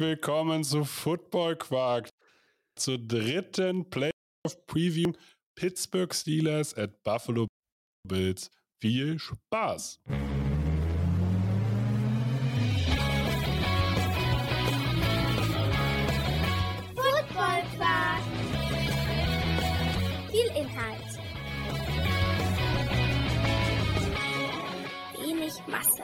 willkommen zu Football Quark, zur dritten Playoff Preview Pittsburgh Steelers at Buffalo Bills. Viel Spaß! Football Quark. Viel Inhalt. Wenig Masse.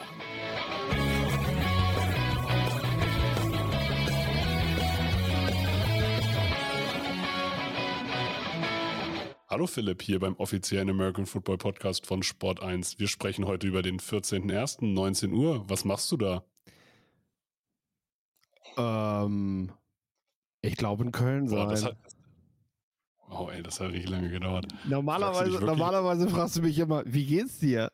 Hallo Philipp hier beim offiziellen American Football Podcast von Sport 1. Wir sprechen heute über den 14.01. 19 Uhr. Was machst du da? Ähm, ich glaube in Köln Boah, sein. das hat, oh ey, das hat richtig lange gedauert. Fragst normalerweise, wirklich? normalerweise fragst du mich immer, wie geht's dir?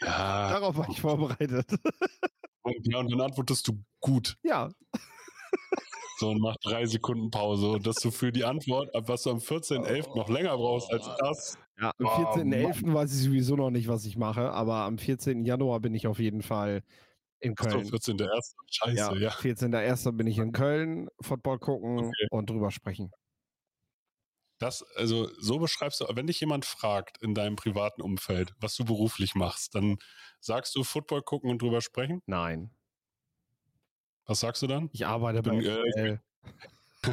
Ja, Darauf war ich vorbereitet. und, ja, und dann antwortest du gut. ja, So, und mach drei Sekunden Pause. Und dass du für die Antwort, ab was du am 14.11. noch länger brauchst als das. ja, am Oh, 14.11. weiß ich sowieso noch nicht, was ich mache, aber am 14. Januar bin ich auf jeden Fall in Achso, Köln. 14.01. Scheiße, ja, ja. 14.01. bin ich in Köln, Football gucken Okay. und drüber sprechen. Das, also, so beschreibst du, wenn dich jemand fragt in deinem privaten Umfeld, was du beruflich machst, dann sagst du Football gucken und drüber sprechen. Nein, Was sagst du dann? ich arbeite bei bin, äh, ich RTL. Ja,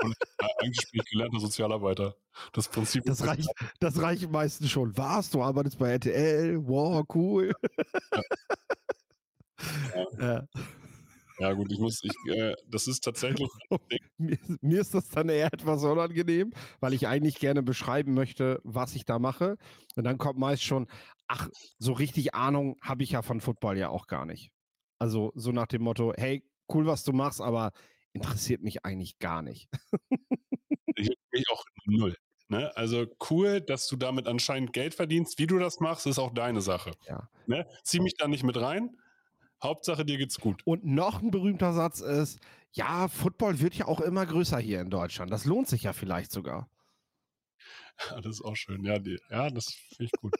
eigentlich bin ich gelernter Sozialarbeiter. Das Prinzip Das reicht, das reicht meistens schon. Was? Du arbeitest bei RTL? Wow, cool. Ja. Ja, gut, ich muss, ich, äh, das ist tatsächlich, mir, mir ist das dann eher etwas unangenehm, weil ich eigentlich gerne beschreiben möchte, was ich da mache. Und dann kommt meist schon, ach, so richtig Ahnung habe ich ja von Football ja auch gar nicht. Also so nach dem Motto, hey, cool, was du machst, aber interessiert mich eigentlich gar nicht. ich mich auch null. Ne? Also cool, dass du damit anscheinend Geld verdienst. Wie du das machst, ist auch deine Sache. Ja. Ne? Zieh mich da nicht mit rein. Hauptsache, dir geht's gut. Und noch ein berühmter Satz ist, ja, Football wird ja auch immer größer hier in Deutschland. Das lohnt sich ja vielleicht sogar. Ja, das ist auch schön. Ja, die, ja das finde ich gut.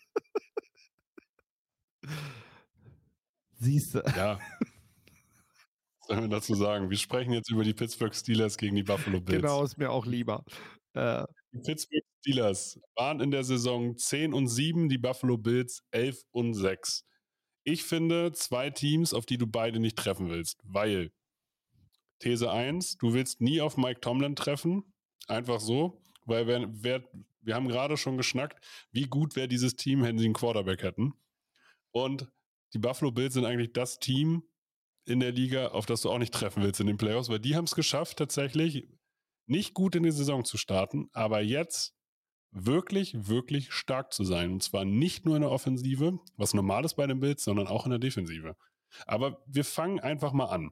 Siehst du. Ja. Was sollen wir dazu sagen? Wir sprechen jetzt über die Pittsburgh Steelers gegen die Buffalo Bills. Genau, ist mir auch lieber. Äh, Die Pittsburgh Steelers waren in der Saison 10 und 7, die Buffalo Bills 11 und 6. Ich finde zwei Teams, auf die du beide nicht treffen willst, weil These 1, du willst nie auf Mike Tomlin treffen, einfach so, weil wer, wer, wir haben gerade schon geschnackt, wie gut wäre dieses Team, wenn sie einen Quarterback hätten. Und die Buffalo Bills sind eigentlich das Team in der Liga, auf das du auch nicht treffen willst in den Playoffs, weil die haben es geschafft, tatsächlich nicht gut in die Saison zu starten, aber jetzt wirklich, wirklich stark zu sein. Und zwar nicht nur in der Offensive, was normal ist bei den Bills, sondern auch in der Defensive. Aber wir fangen einfach mal an.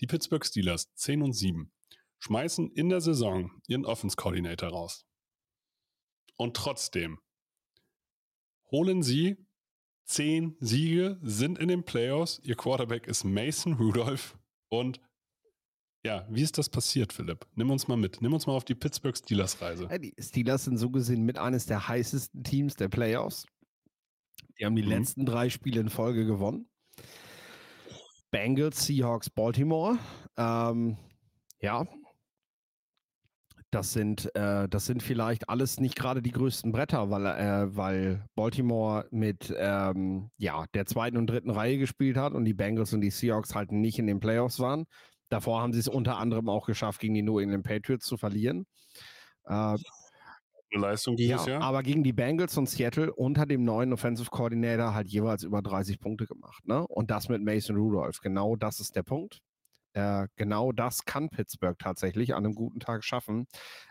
Die Pittsburgh Steelers 10 und 7 schmeißen in der Saison ihren Offense Coordinator raus. Und trotzdem holen sie 10 Siege, sind in den Playoffs. Ihr Quarterback ist Mason Rudolph. Und ja, wie ist das passiert, Philipp? Nimm uns mal mit. Nimm uns mal auf die Pittsburgh Steelers Reise. Die Steelers sind so gesehen mit eines der heißesten Teams der Playoffs. Die haben die Mhm. letzten drei Spiele in Folge gewonnen. Bengals, Seahawks, Baltimore. Ähm, ja, das sind, äh, das sind vielleicht alles nicht gerade die größten Bretter, weil, äh, weil Baltimore mit ähm, ja, der zweiten und dritten Reihe gespielt hat und die Bengals und die Seahawks halt nicht in den Playoffs waren. Davor haben sie es unter anderem auch geschafft, gegen die New England Patriots zu verlieren. Äh, Eine Leistung dieses ja, Jahr? aber gegen die Bengals und Seattle unter dem neuen Offensive Coordinator halt jeweils über 30 Punkte gemacht. Ne? Und das mit Mason Rudolph. Genau das ist der Punkt. Äh, genau das kann Pittsburgh tatsächlich an einem guten Tag schaffen.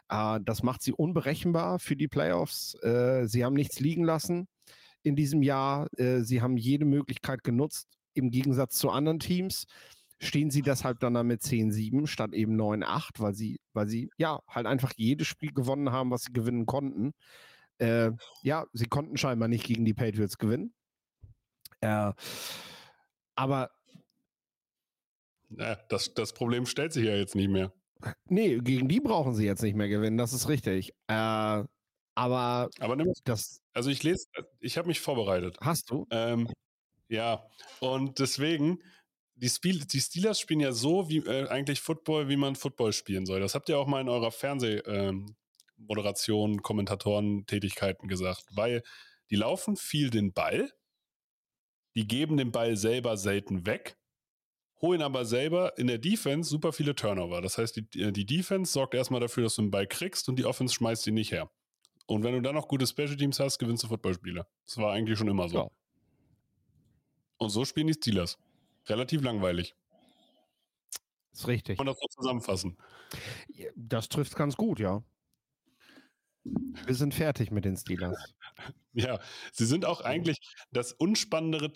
Äh, das macht sie unberechenbar für die Playoffs. Äh, sie haben nichts liegen lassen in diesem Jahr. Äh, sie haben jede Möglichkeit genutzt. Im Gegensatz zu anderen Teams stehen sie deshalb dann da mit 10-7 statt eben 9-8, weil sie, weil sie ja halt einfach jedes Spiel gewonnen haben, was sie gewinnen konnten. Äh, ja, sie konnten scheinbar nicht gegen die Patriots gewinnen. Äh, aber Ja, das, das Problem stellt sich ja jetzt nicht mehr. nee, gegen die brauchen sie jetzt nicht mehr gewinnen, das ist richtig. Äh, aber Aber nimm, das also ich lese, ich habe mich vorbereitet. hast du. Ähm, ja, und deswegen die, Spiel, die Steelers spielen ja so wie äh, eigentlich Football, wie man Football spielen soll. Das habt ihr auch mal in eurer Fernsehmoderation, ähm, Kommentatoren-Tätigkeiten gesagt, weil die laufen viel den Ball, die geben den Ball selber selten weg, holen aber selber in der Defense super viele Turnover. Das heißt, die, äh, die Defense sorgt erstmal dafür, dass du den Ball kriegst und die Offense schmeißt ihn nicht her. Und wenn du dann noch gute Special Teams hast, gewinnst du Footballspiele. Das war eigentlich schon immer so. Ja. Und so spielen die Steelers. Relativ langweilig. Das ist richtig. Man das so zusammenfassen? Das trifft ganz gut, ja. Wir sind fertig mit den Steelers. ja, sie sind auch eigentlich das unspannendere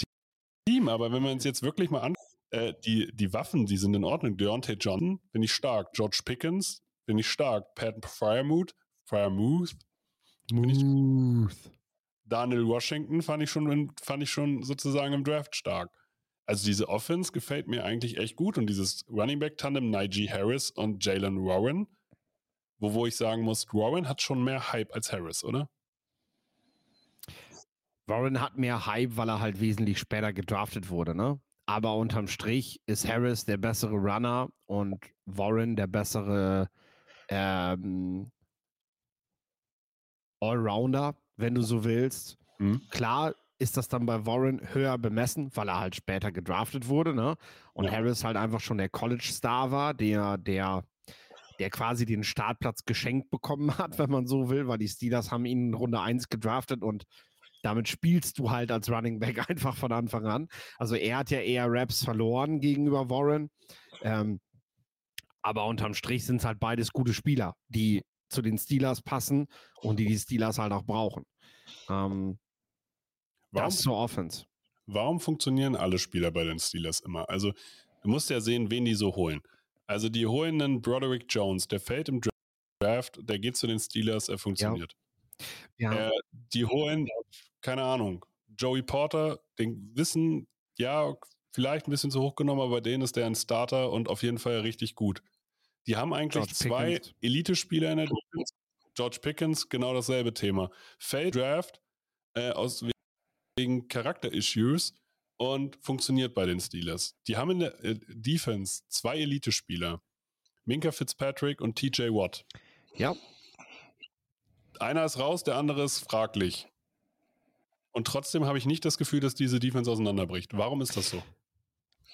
Team, aber wenn wir uns jetzt wirklich mal anschauen, äh, die, die Waffen, die sind in Ordnung. Deontay Johnson finde ich stark. George Pickens finde ich stark. Pat Fryermuth, Fryermuth Smooth. Daniel Washington fand ich schon, fand ich schon sozusagen im Draft stark. Also diese Offense gefällt mir eigentlich echt gut und dieses Running Back Tandem Najee Harris und Jalen Warren, wo, wo ich sagen muss, Warren hat schon mehr Hype als Harris, oder? Warren hat mehr Hype, weil er halt wesentlich später gedraftet wurde, ne? Aber unterm Strich ist Harris der bessere Runner und Warren der bessere ähm, Allrounder, wenn du so willst. Mhm. Klar ist das dann bei Warren höher bemessen, weil er halt später gedraftet wurde, ne? Und ja. Harris halt einfach schon der College-Star war, der, der, der quasi den Startplatz geschenkt bekommen hat, wenn man so will, weil die Steelers haben ihn in Runde 1 gedraftet und damit spielst du halt als Running Back einfach von Anfang an. Also er hat ja eher Raps verloren gegenüber Warren. Ähm, aber unterm Strich sind es halt beides gute Spieler, die zu den Steelers passen und die die Steelers halt auch brauchen. Ähm, warum, das zur Offense. Warum funktionieren alle Spieler bei den Steelers immer? Also du musst ja sehen, wen die so holen. Also die holen einen Broderick Jones, der fällt im Draft, der geht zu den Steelers, er funktioniert. Ja. ja. Äh, die holen, keine Ahnung, Joey Porter, den wissen, ja, vielleicht ein bisschen zu hoch genommen, aber den ist der ein Starter und auf jeden Fall richtig gut. Die haben eigentlich George zwei Elite-Spieler in der Defense. George Pickens, genau dasselbe Thema. Fail Draft äh, aus wegen Charakter-Issues und funktioniert bei den Steelers. Die haben in der äh, Defense zwei Elite-Spieler. Minka Fitzpatrick und TJ Watt. Ja. Einer ist raus, der andere ist fraglich. Und trotzdem habe ich nicht das Gefühl, dass diese Defense auseinanderbricht. Warum ist das so?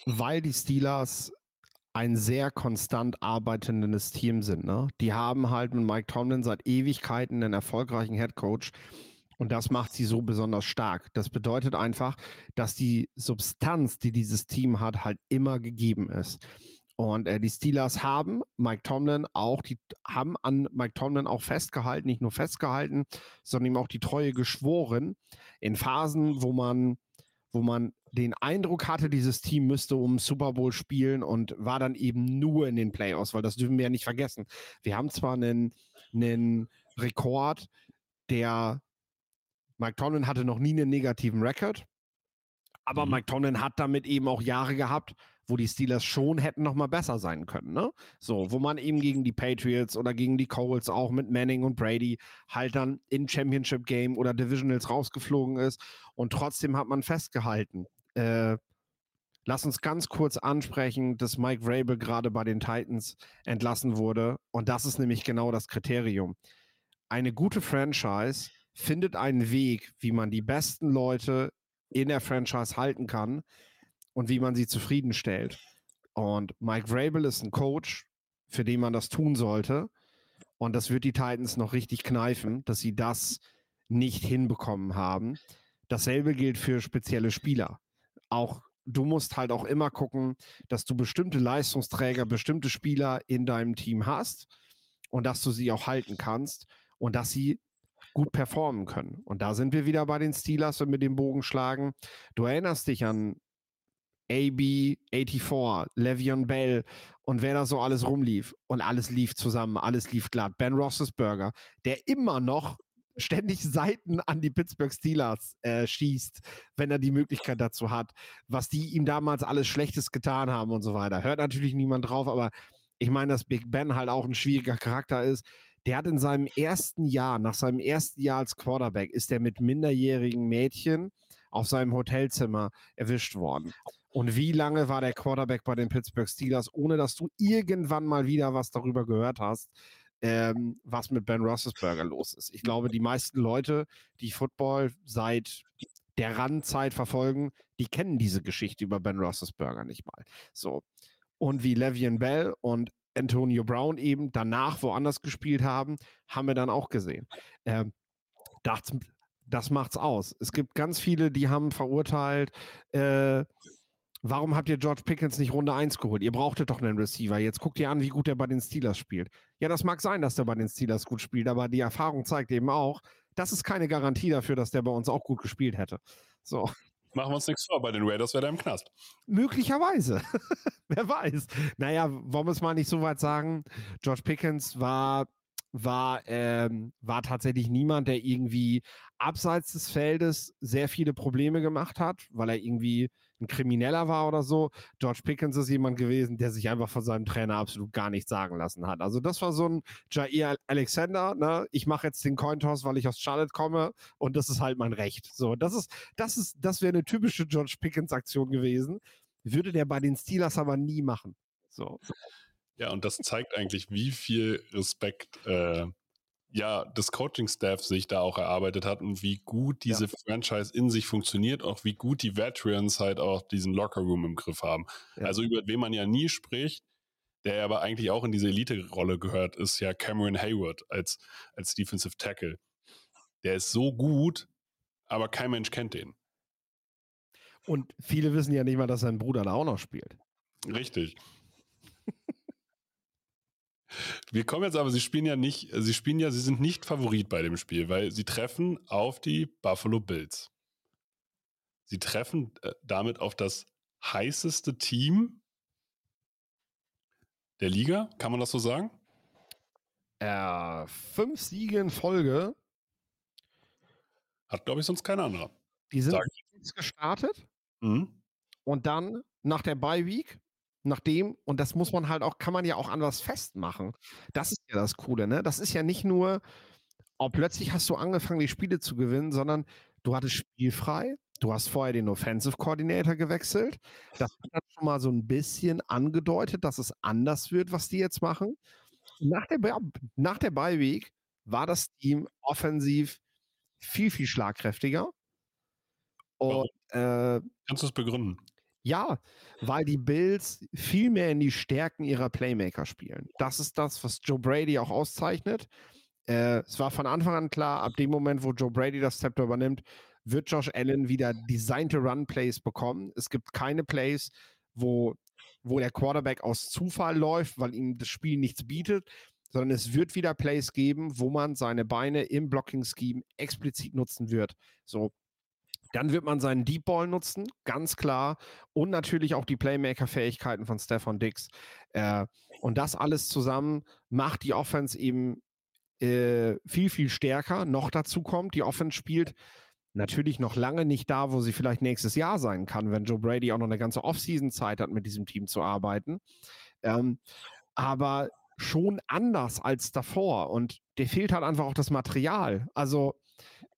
Weil die Steelers ein sehr konstant arbeitendes Team sind. Ne? Die haben halt mit Mike Tomlin seit Ewigkeiten einen erfolgreichen Head Coach. Und das macht sie so besonders stark. Das bedeutet einfach, dass die Substanz, die dieses Team hat, halt immer gegeben ist. Und äh, die Steelers haben Mike Tomlin auch, die haben an Mike Tomlin auch festgehalten, nicht nur festgehalten, sondern ihm auch die Treue geschworen. In Phasen, wo man wo man den Eindruck hatte, dieses Team müsste um Super Bowl spielen und war dann eben nur in den Playoffs, weil das dürfen wir ja nicht vergessen. Wir haben zwar einen, einen Rekord, der Mike Tomlin hatte noch nie einen negativen Rekord, aber mhm. Mike Tomlin hat damit eben auch Jahre gehabt, wo die Steelers schon hätten noch mal besser sein können, ne? So, wo man eben gegen die Patriots oder gegen die Coles auch mit Manning und Brady halt dann in Championship Game oder Divisionals rausgeflogen ist und trotzdem hat man festgehalten. Äh, lass uns ganz kurz ansprechen, dass Mike Vrabel gerade bei den Titans entlassen wurde und das ist nämlich genau das Kriterium. Eine gute Franchise findet einen Weg, wie man die besten Leute in der Franchise halten kann und wie man sie zufriedenstellt. Und Mike Vrabel ist ein Coach, für den man das tun sollte. Und das wird die Titans noch richtig kneifen, dass sie das nicht hinbekommen haben. Dasselbe gilt für spezielle Spieler. Auch du musst halt auch immer gucken, dass du bestimmte Leistungsträger, bestimmte Spieler in deinem Team hast und dass du sie auch halten kannst und dass sie gut performen können. Und da sind wir wieder bei den Steelers, wenn wir den Bogen schlagen. Du erinnerst dich an AB84, Le'Veon Bell und wer da so alles rumlief. Und alles lief zusammen, alles lief glatt. Ben Roethlisberger, der immer noch ständig Seiten an die Pittsburgh Steelers äh, schießt, wenn er die Möglichkeit dazu hat, was die ihm damals alles Schlechtes getan haben und so weiter. Hört natürlich niemand drauf, aber ich meine, dass Big Ben halt auch ein schwieriger Charakter ist. Der hat in seinem ersten Jahr, nach seinem ersten Jahr als Quarterback, ist er mit minderjährigen Mädchen auf seinem Hotelzimmer erwischt worden. Und wie lange war der Quarterback bei den Pittsburgh Steelers, ohne dass du irgendwann mal wieder was darüber gehört hast, ähm, was mit Ben Roethlisberger los ist? Ich glaube, die meisten Leute, die Football seit der Randzeit verfolgen, die kennen diese Geschichte über Ben Roethlisberger nicht mal. So. Und wie Le'Veon Bell und Antonio Brown eben danach woanders gespielt haben, haben wir dann auch gesehen. Ähm, das, das macht's aus. Es gibt ganz viele, die haben verurteilt, äh, warum habt ihr George Pickens nicht Runde 1 geholt? Ihr brauchtet doch einen Receiver. Jetzt guckt ihr an, wie gut er bei den Steelers spielt. Ja, das mag sein, dass der bei den Steelers gut spielt, aber die Erfahrung zeigt eben auch, das ist keine Garantie dafür, dass der bei uns auch gut gespielt hätte. So. Machen wir uns nichts vor, bei den Raiders wäre er im Knast. Möglicherweise. Wer weiß. Naja, wollen wir es mal nicht so weit sagen. George Pickens war, war, ähm, war tatsächlich niemand, der irgendwie abseits des Feldes sehr viele Probleme gemacht hat, weil er irgendwie ein Krimineller war oder so. George Pickens ist jemand gewesen, der sich einfach von seinem Trainer absolut gar nichts sagen lassen hat. Also das war so ein Jair Alexander, ne? Ich mache jetzt den Cointoss, weil ich aus Charlotte komme und das ist halt mein Recht. So, das ist, das ist, das wäre eine typische George Pickens-Aktion gewesen. Würde der bei den Steelers aber nie machen. So. Ja, und das zeigt eigentlich, wie viel Respekt äh, ja, das Coaching-Staff sich da auch erarbeitet hat und wie gut diese ja. Franchise in sich funktioniert, auch wie gut die Veterans halt auch diesen Locker-Room im Griff haben. Ja. Also über wen man ja nie spricht, der aber eigentlich auch in diese Elite-Rolle gehört, ist ja Cameron Hayward als, als Defensive Tackle. Der ist so gut, aber kein Mensch kennt den. Und viele wissen ja nicht mal, dass sein Bruder da auch noch spielt. Richtig. Wir kommen jetzt aber, sie spielen ja nicht, sie spielen ja, sie sind nicht Favorit bei dem Spiel, weil sie treffen auf die Buffalo Bills. Sie treffen äh, damit auf das heißeste Team der Liga, kann man das so sagen? Äh, fünf Siege in Folge. Hat, glaube ich, sonst kein anderer. Die sind gestartet mhm. und dann nach der Bye Week nachdem, und das muss man halt auch, kann man ja auch an was festmachen. Das ist ja das Coole, ne? Das ist ja nicht nur, oh, plötzlich hast du angefangen, die Spiele zu gewinnen, sondern du hattest spielfrei, du hast vorher den Offensive Coordinator gewechselt. Das hat schon mal so ein bisschen angedeutet, dass es anders wird, was die jetzt machen. Nach der, nach der Bye war das Team offensiv viel, viel schlagkräftiger. Und, äh, Kannst du es begründen? Ja, weil die Bills viel mehr in die Stärken ihrer Playmaker spielen. Das ist das, was Joe Brady auch auszeichnet. Äh, es war von Anfang an klar, ab dem Moment, wo Joe Brady das Zepter übernimmt, wird Josh Allen wieder designte Run-Plays bekommen. Es gibt keine Plays, wo, wo der Quarterback aus Zufall läuft, weil ihm das Spiel nichts bietet, sondern es wird wieder Plays geben, wo man seine Beine im Blocking-Scheme explizit nutzen wird. So, dann wird man seinen Deep Ball nutzen, ganz klar. Und natürlich auch die Playmaker-Fähigkeiten von Stefan Dix. Äh, und das alles zusammen macht die Offense eben äh, viel, viel stärker. Noch dazu kommt, die Offense spielt natürlich noch lange nicht da, wo sie vielleicht nächstes Jahr sein kann, wenn Joe Brady auch noch eine ganze Offseason Zeit hat, mit diesem Team zu arbeiten. Ähm, aber schon anders als davor. Und dir fehlt halt einfach auch das Material. Also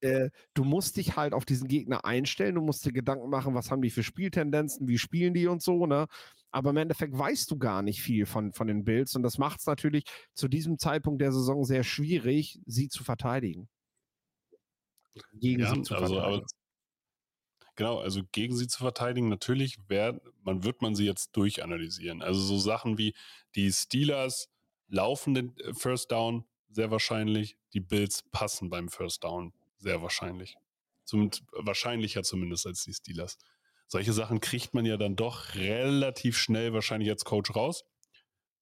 äh, du musst dich halt auf diesen Gegner einstellen, du musst dir Gedanken machen, was haben die für Spieltendenzen, wie spielen die und so, ne? Aber im Endeffekt weißt du gar nicht viel von, von den Bills und das macht es natürlich zu diesem Zeitpunkt der Saison sehr schwierig, sie zu verteidigen. Gegen ja, sie zu also, verteidigen. Genau, also gegen sie zu verteidigen, natürlich wär, man wird man sie jetzt durchanalysieren. Also so Sachen wie die Steelers laufen den äh, First Down sehr wahrscheinlich, die Bills passen beim First Down sehr wahrscheinlich. Zum, wahrscheinlicher zumindest als die Steelers. Solche Sachen kriegt man ja dann doch relativ schnell wahrscheinlich als Coach raus,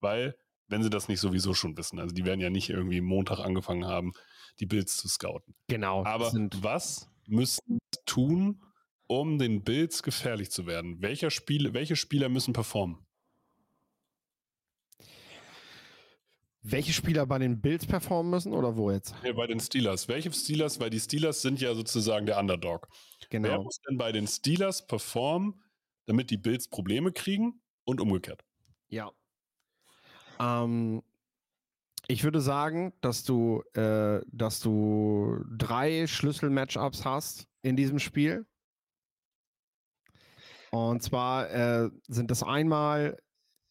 weil, wenn sie das nicht sowieso schon wissen, also die werden ja nicht irgendwie Montag angefangen haben, die Bills zu scouten. Genau. Aber was müssen tun, um den Bills gefährlich zu werden? Welcher Spiel, welche Spieler müssen performen? Welche Spieler bei den Bills performen müssen oder wo jetzt? Ja, bei den Steelers. Welche Steelers? Weil die Steelers sind ja sozusagen der Underdog. Genau. Wer muss denn bei den Steelers performen, damit die Bills Probleme kriegen und umgekehrt? Ja. Ähm, ich würde sagen, dass du, äh, dass du drei Schlüssel-Matchups hast in diesem Spiel. Und zwar äh, sind das einmal,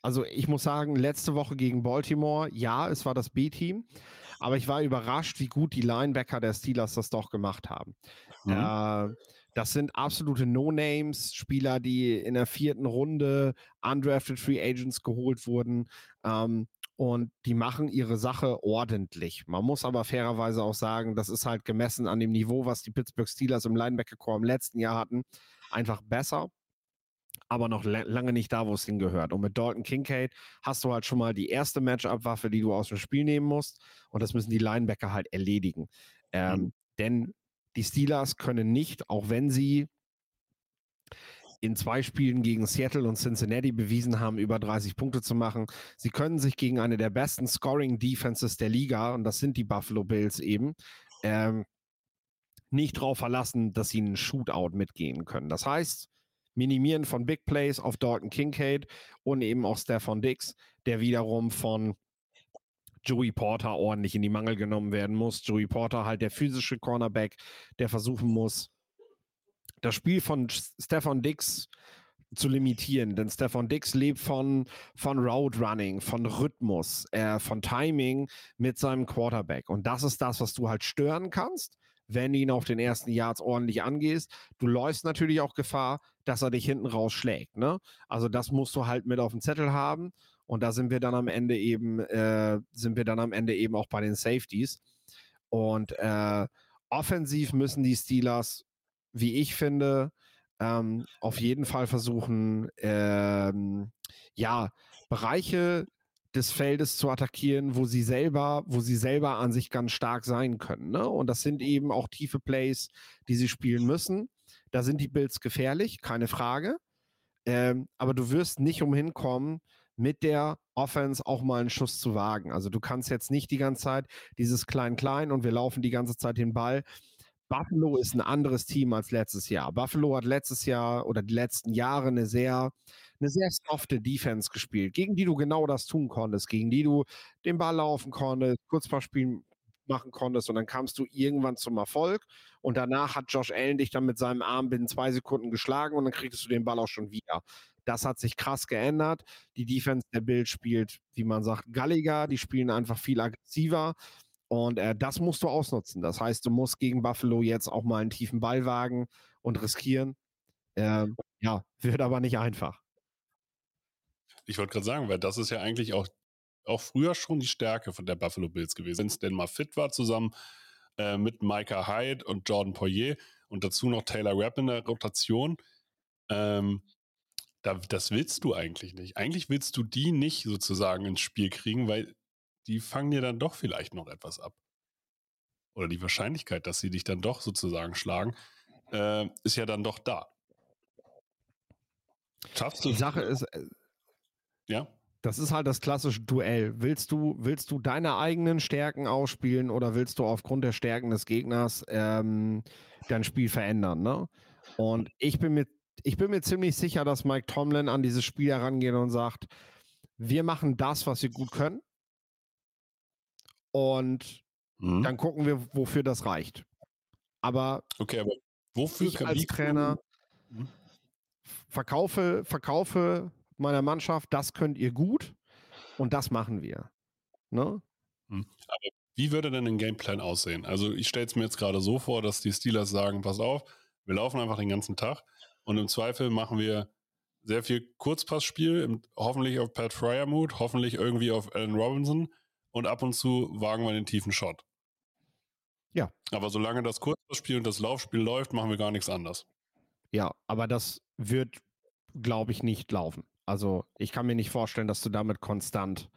also ich muss sagen, letzte Woche gegen Baltimore, ja, es war das B-Team, aber ich war überrascht, wie gut die Linebacker der Steelers das doch gemacht haben. Mhm. Äh, das sind absolute No-Names, Spieler, die in der vierten Runde undrafted Free Agents geholt wurden. Ähm, und die machen ihre Sache ordentlich. Man muss aber fairerweise auch sagen, das ist halt gemessen an dem Niveau, was die Pittsburgh Steelers im Linebacker-Core im letzten Jahr hatten, einfach besser aber noch lange nicht da, wo es hingehört. Und mit Dalton Kincaid hast du halt schon mal die erste Matchup-Waffe, die du aus dem Spiel nehmen musst. Und das müssen die Linebacker halt erledigen. Ähm, mhm. Denn die Steelers können nicht, auch wenn sie in zwei Spielen gegen Seattle und Cincinnati bewiesen haben, über 30 Punkte zu machen. Sie können sich gegen eine der besten Scoring Defenses der Liga, und das sind die Buffalo Bills eben, ähm, nicht darauf verlassen, dass sie einen Shootout mitgehen können. Das heißt, Minimieren von Big Plays auf Dalton Kincaid und eben auch Stefan Dix, der wiederum von Joey Porter ordentlich in die Mangel genommen werden muss. Joey Porter halt der physische Cornerback, der versuchen muss, das Spiel von Stefan Dix zu limitieren, denn Stefan Dix lebt von, von Route Running, von Rhythmus, äh, von Timing mit seinem Quarterback. Und das ist das, was du halt stören kannst wenn du ihn auf den ersten Yards ordentlich angehst. Du läufst natürlich auch Gefahr, dass er dich hinten rausschlägt. Ne? Also das musst du halt mit auf dem Zettel haben. Und da sind wir dann am Ende eben, äh, sind wir dann am Ende eben auch bei den Safeties. Und äh, offensiv müssen die Steelers, wie ich finde, ähm, auf jeden Fall versuchen, ähm, ja, Bereiche des Feldes zu attackieren, wo sie selber, wo sie selber an sich ganz stark sein können. Ne? Und das sind eben auch tiefe Plays, die sie spielen müssen. Da sind die Bills gefährlich, keine Frage. Ähm, aber du wirst nicht umhin kommen, mit der Offense auch mal einen Schuss zu wagen. Also du kannst jetzt nicht die ganze Zeit dieses Klein-Klein und wir laufen die ganze Zeit den Ball. Buffalo ist ein anderes Team als letztes Jahr. Buffalo hat letztes Jahr oder die letzten Jahre eine sehr eine sehr softe Defense gespielt, gegen die du genau das tun konntest, gegen die du den Ball laufen konntest, Kurzpassspielen machen konntest und dann kamst du irgendwann zum Erfolg und danach hat Josh Allen dich dann mit seinem Arm binnen zwei Sekunden geschlagen und dann kriegst du den Ball auch schon wieder. Das hat sich krass geändert. Die Defense der Bild spielt, wie man sagt, galliger. Die spielen einfach viel aggressiver. Und äh, das musst du ausnutzen. Das heißt, du musst gegen Buffalo jetzt auch mal einen tiefen Ball wagen und riskieren. Ähm, ja, wird aber nicht einfach. Ich wollte gerade sagen, weil das ist ja eigentlich auch, auch früher schon die Stärke von der Buffalo Bills gewesen. Wenn es denn mal fit war, zusammen äh, mit Micah Hyde und Jordan Poirier und dazu noch Taylor Rapp in der Rotation. Ähm, da, das willst du eigentlich nicht. Eigentlich willst du die nicht sozusagen ins Spiel kriegen, weil die fangen dir dann doch vielleicht noch etwas ab. Oder die Wahrscheinlichkeit, dass sie dich dann doch sozusagen schlagen, äh, ist ja dann doch da. Schaffst du Die Sache ist, äh, ja. Das ist halt das klassische Duell. Willst du, willst du deine eigenen Stärken ausspielen oder willst du aufgrund der Stärken des Gegners ähm, dein Spiel verändern? Ne? Und ich bin, mir, ich bin mir ziemlich sicher, dass Mike Tomlin an dieses Spiel herangeht und sagt, wir machen das, was wir gut können. Und mhm. dann gucken wir, wofür das reicht. Aber, okay, aber wofür ich als Trainer mhm. verkaufe, verkaufe meiner Mannschaft, das könnt ihr gut und das machen wir. Ne? Hm. Aber wie würde denn ein Gameplan aussehen? Also ich stelle es mir jetzt gerade so vor, dass die Steelers sagen, pass auf, wir laufen einfach den ganzen Tag und im Zweifel machen wir sehr viel Kurzpassspiel, hoffentlich auf Pat Fryermuth, hoffentlich irgendwie auf Allen Robinson und ab und zu wagen wir den tiefen Shot. Ja. Aber solange das Kurzpassspiel und das Laufspiel läuft, machen wir gar nichts anders. Ja, aber das wird, glaube ich, nicht laufen. Also ich kann mir nicht vorstellen, dass du damit konstant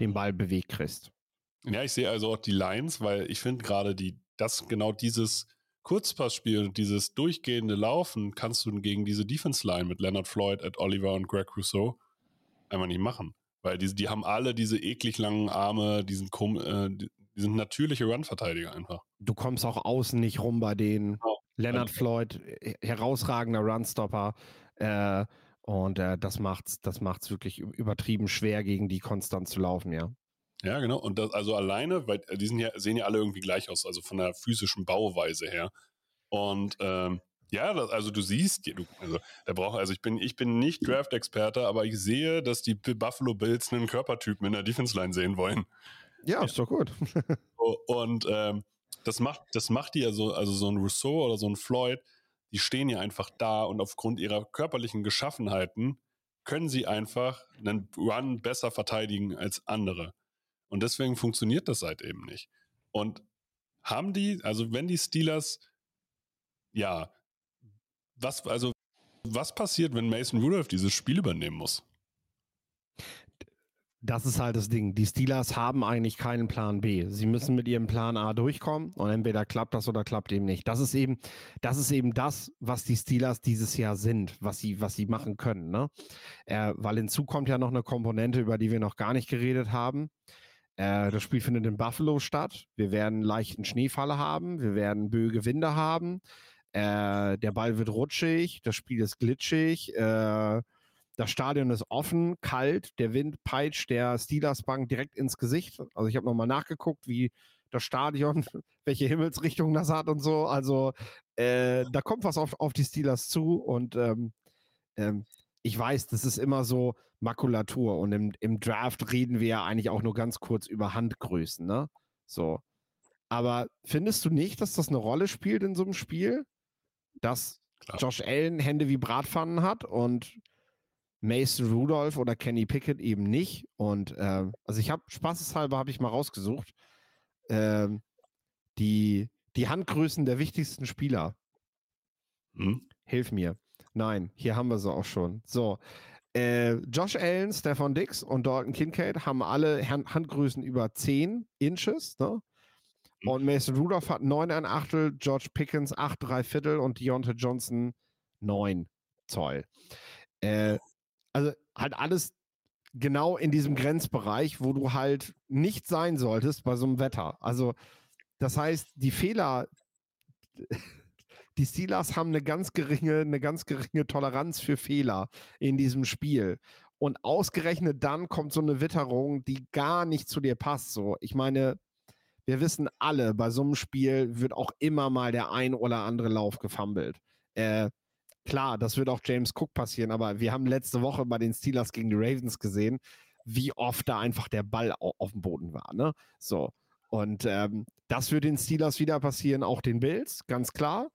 den Ball bewegt kriegst. Ja, ich sehe also auch die Lines, weil ich finde gerade die, das genau dieses Kurzpassspiel und dieses durchgehende Laufen kannst du gegen diese Defense Line mit Leonard Floyd, Ed Oliver und Greg Rousseau einfach nicht machen. Weil die, die haben alle diese eklig langen Arme, diesen äh, die, die sind natürliche Run-Verteidiger einfach. Du kommst auch außen nicht rum bei denen. Oh. Leonard Floyd, herausragender Runstopper. Äh, und äh, das macht das macht's wirklich übertrieben schwer, gegen die konstant zu laufen, ja. Ja, genau. Und das also alleine, weil äh, die sind ja, sehen ja alle irgendwie gleich aus, also von der physischen Bauweise her. Und ähm, Ja, das, also du siehst, du, also da braucht, also ich bin, ich bin nicht Draft-Experte, aber ich sehe, dass die Buffalo Bills einen Körpertypen in der Defense-Line sehen wollen. Ja, ist doch gut. Und ähm, das macht, das macht die ja so, also so ein Rousseau oder so ein Floyd, die stehen ja einfach da und aufgrund ihrer körperlichen Geschaffenheiten können sie einfach einen Run besser verteidigen als andere. Und deswegen funktioniert das halt eben nicht. Und haben die, also wenn die Steelers, ja, was, also, was passiert, wenn Mason Rudolph dieses Spiel übernehmen muss? Das ist halt das Ding. Die Steelers haben eigentlich keinen Plan B. Sie müssen mit ihrem Plan A durchkommen und entweder klappt das oder klappt eben nicht. Das ist eben, das ist eben das, was die Steelers dieses Jahr sind, was sie, was sie machen können. Ne? Äh, weil hinzu kommt ja noch eine Komponente, über die wir noch gar nicht geredet haben. Äh, das Spiel findet in Buffalo statt. Wir werden leichten Schneefall haben. Wir werden böige Winde haben. Äh, der Ball wird rutschig. Das Spiel ist glitschig. Äh, das Stadion ist offen, kalt, der Wind peitscht der Steelers Bank direkt ins Gesicht. Also ich habe nochmal nachgeguckt, wie das Stadion, welche Himmelsrichtung das hat und so. Also äh, da kommt was auf, auf die Steelers zu und ähm, ähm, ich weiß, das ist immer so Makulatur und im, im Draft reden wir ja eigentlich auch nur ganz kurz über Handgrößen, ne? So. Aber findest du nicht, dass das eine Rolle spielt in so einem Spiel? Dass Klar. Josh Allen Hände wie Bratpfannen hat und Mason Rudolph oder Kenny Pickett eben nicht. Und äh, also ich habe spaßeshalber habe ich mal rausgesucht äh, die die Handgrößen der wichtigsten Spieler. Hm? Hilf mir. Nein, hier haben wir sie auch schon. So, äh, Josh Allen, Stefan Dix und Dalton Kincaid haben alle Hand Handgrößen über 10 Inches. Ne? Hm. Und Mason Rudolph hat 9 ein Achtel, George Pickens 8 3 Viertel und Deontay Johnson 9 Zoll. Äh, also halt alles genau in diesem Grenzbereich, wo du halt nicht sein solltest bei so einem Wetter. Also das heißt, die Fehler, die Steelers haben eine ganz geringe, eine ganz geringe Toleranz für Fehler in diesem Spiel. Und ausgerechnet dann kommt so eine Witterung, die gar nicht zu dir passt. So, ich meine, wir wissen alle, bei so einem Spiel wird auch immer mal der ein oder andere Lauf gefummelt. Äh, Klar, das wird auch James Cook passieren, aber wir haben letzte Woche bei den Steelers gegen die Ravens gesehen, wie oft da einfach der Ball auf dem Boden war. Ne? So. Und ähm, das wird den Steelers wieder passieren, auch den Bills, ganz klar.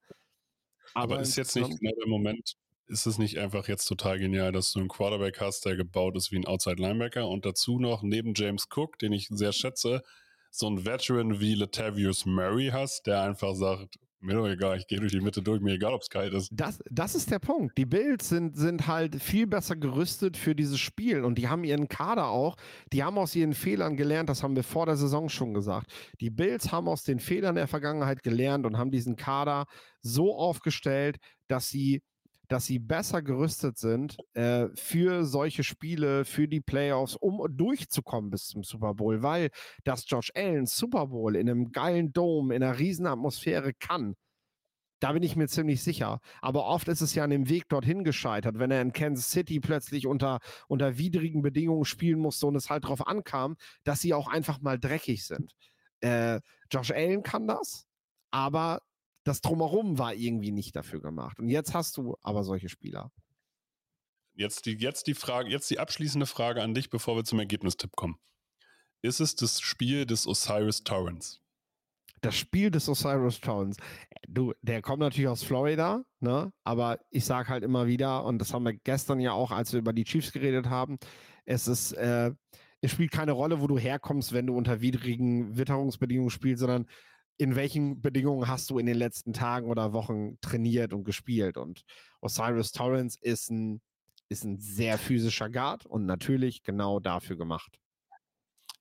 Aber, aber ist jetzt nicht genau der Moment, ist es nicht einfach jetzt total genial, dass du einen Quarterback hast, der gebaut ist wie ein Outside Linebacker und dazu noch neben James Cook, den ich sehr schätze, so einen Veteran wie Latavius Murray hast, der einfach sagt, mir doch egal, ich gehe durch die Mitte durch, mir egal, ob es kalt ist. Das, das ist der Punkt. Die Bills sind, sind halt viel besser gerüstet für dieses Spiel und die haben ihren Kader auch, die haben aus ihren Fehlern gelernt, das haben wir vor der Saison schon gesagt. Die Bills haben aus den Fehlern der Vergangenheit gelernt und haben diesen Kader so aufgestellt, dass sie dass sie besser gerüstet sind äh, für solche Spiele, für die Playoffs, um durchzukommen bis zum Super Bowl, weil das Josh Allen Super Bowl in einem geilen Dome, in einer riesen Atmosphäre kann. Da bin ich mir ziemlich sicher. Aber oft ist es ja an dem Weg dorthin gescheitert, wenn er in Kansas City plötzlich unter, unter widrigen Bedingungen spielen musste und es halt darauf ankam, dass sie auch einfach mal dreckig sind. Äh, Josh Allen kann das, aber das Drumherum war irgendwie nicht dafür gemacht. Und jetzt hast du aber solche Spieler. Jetzt die, jetzt die Frage, jetzt die abschließende Frage an dich, bevor wir zum Ergebnistipp kommen. Ist es das Spiel des Osiris Torrens? Das Spiel des Osiris Torrens. Du, der kommt natürlich aus Florida, ne? Aber ich sage halt immer wieder, und das haben wir gestern ja auch, als wir über die Chiefs geredet haben, es ist, äh, es spielt keine Rolle, wo du herkommst, wenn du unter widrigen Witterungsbedingungen spielst, sondern in welchen Bedingungen hast du in den letzten Tagen oder Wochen trainiert und gespielt. Und Osiris Torrance ist ein, ist ein sehr physischer Guard und natürlich genau dafür gemacht.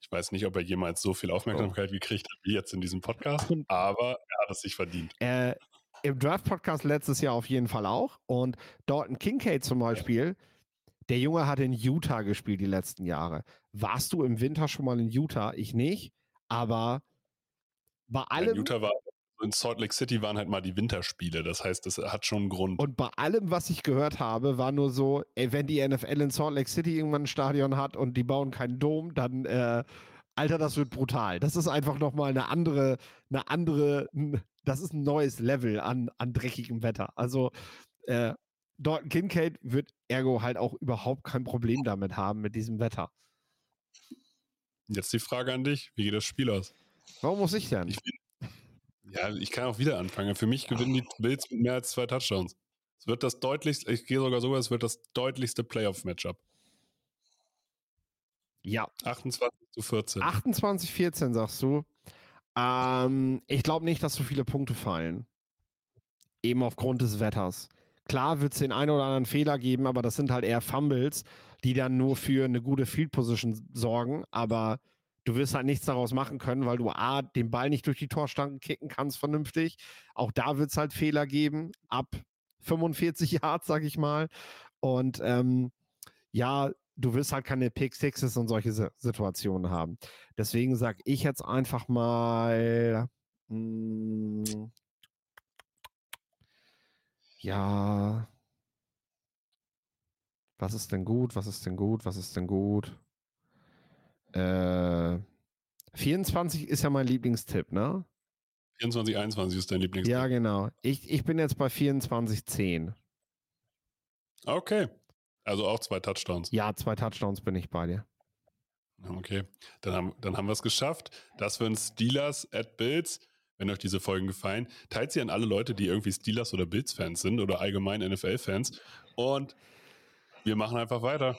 Ich weiß nicht, ob er jemals so viel Aufmerksamkeit oh. gekriegt hat wie jetzt in diesem Podcast, aber er hat es sich verdient. Äh, Im Draft-Podcast letztes Jahr auf jeden Fall auch. Und Dalton Kincaid zum Beispiel, der Junge hat in Utah gespielt die letzten Jahre. Warst du im Winter schon mal in Utah? Ich nicht. Aber bei allem. In Utah war in Salt Lake City waren halt mal die Winterspiele. Das heißt, das hat schon einen Grund. Und bei allem, was ich gehört habe, war nur so, ey, wenn die NFL in Salt Lake City irgendwann ein Stadion hat und die bauen keinen Dom, dann, äh, Alter, das wird brutal. Das ist einfach nochmal eine andere, eine andere, das ist ein neues Level an, an dreckigem Wetter. Also äh, Dalton Kincaid wird ergo halt auch überhaupt kein Problem damit haben mit diesem Wetter. Jetzt die Frage an dich: Wie geht das Spiel aus? Warum muss ich denn? Ich ja, ich kann auch wieder anfangen. Für mich gewinnen die Bills mit mehr als zwei Touchdowns. Es wird das deutlichste, ich gehe sogar so, es wird das deutlichste Playoff-Matchup. Ja. 28 zu 14. 28, 14 sagst du. Ähm, ich glaube nicht, dass so viele Punkte fallen. Eben aufgrund des Wetters. Klar wird es den einen oder anderen Fehler geben, aber das sind halt eher Fumbles, die dann nur für eine gute Field Position sorgen. Aber du wirst halt nichts daraus machen können, weil du A, den Ball nicht durch die Torstangen kicken kannst vernünftig. Auch da wird es halt Fehler geben, ab 45 Yards, sag ich mal. Und ähm, ja, du wirst halt keine Pick Sixes und solche Situationen haben. Deswegen sage ich jetzt einfach mal, mh, hm, ja, was ist denn gut, was ist denn gut, was ist denn gut? Äh, 24 ist ja mein Lieblingstipp, ne? 24, 21 ist dein Lieblingstipp. Ja, genau. Ich, ich bin jetzt bei 24, 10. Okay. Also auch zwei Touchdowns. Ja, zwei Touchdowns bin ich bei dir. Okay, dann haben, dann haben wir es geschafft. Das waren Steelers at Bills. Wenn euch diese Folgen gefallen, teilt sie an alle Leute, die irgendwie Steelers oder Bills-Fans sind oder allgemein NFL-Fans. Und wir machen einfach weiter.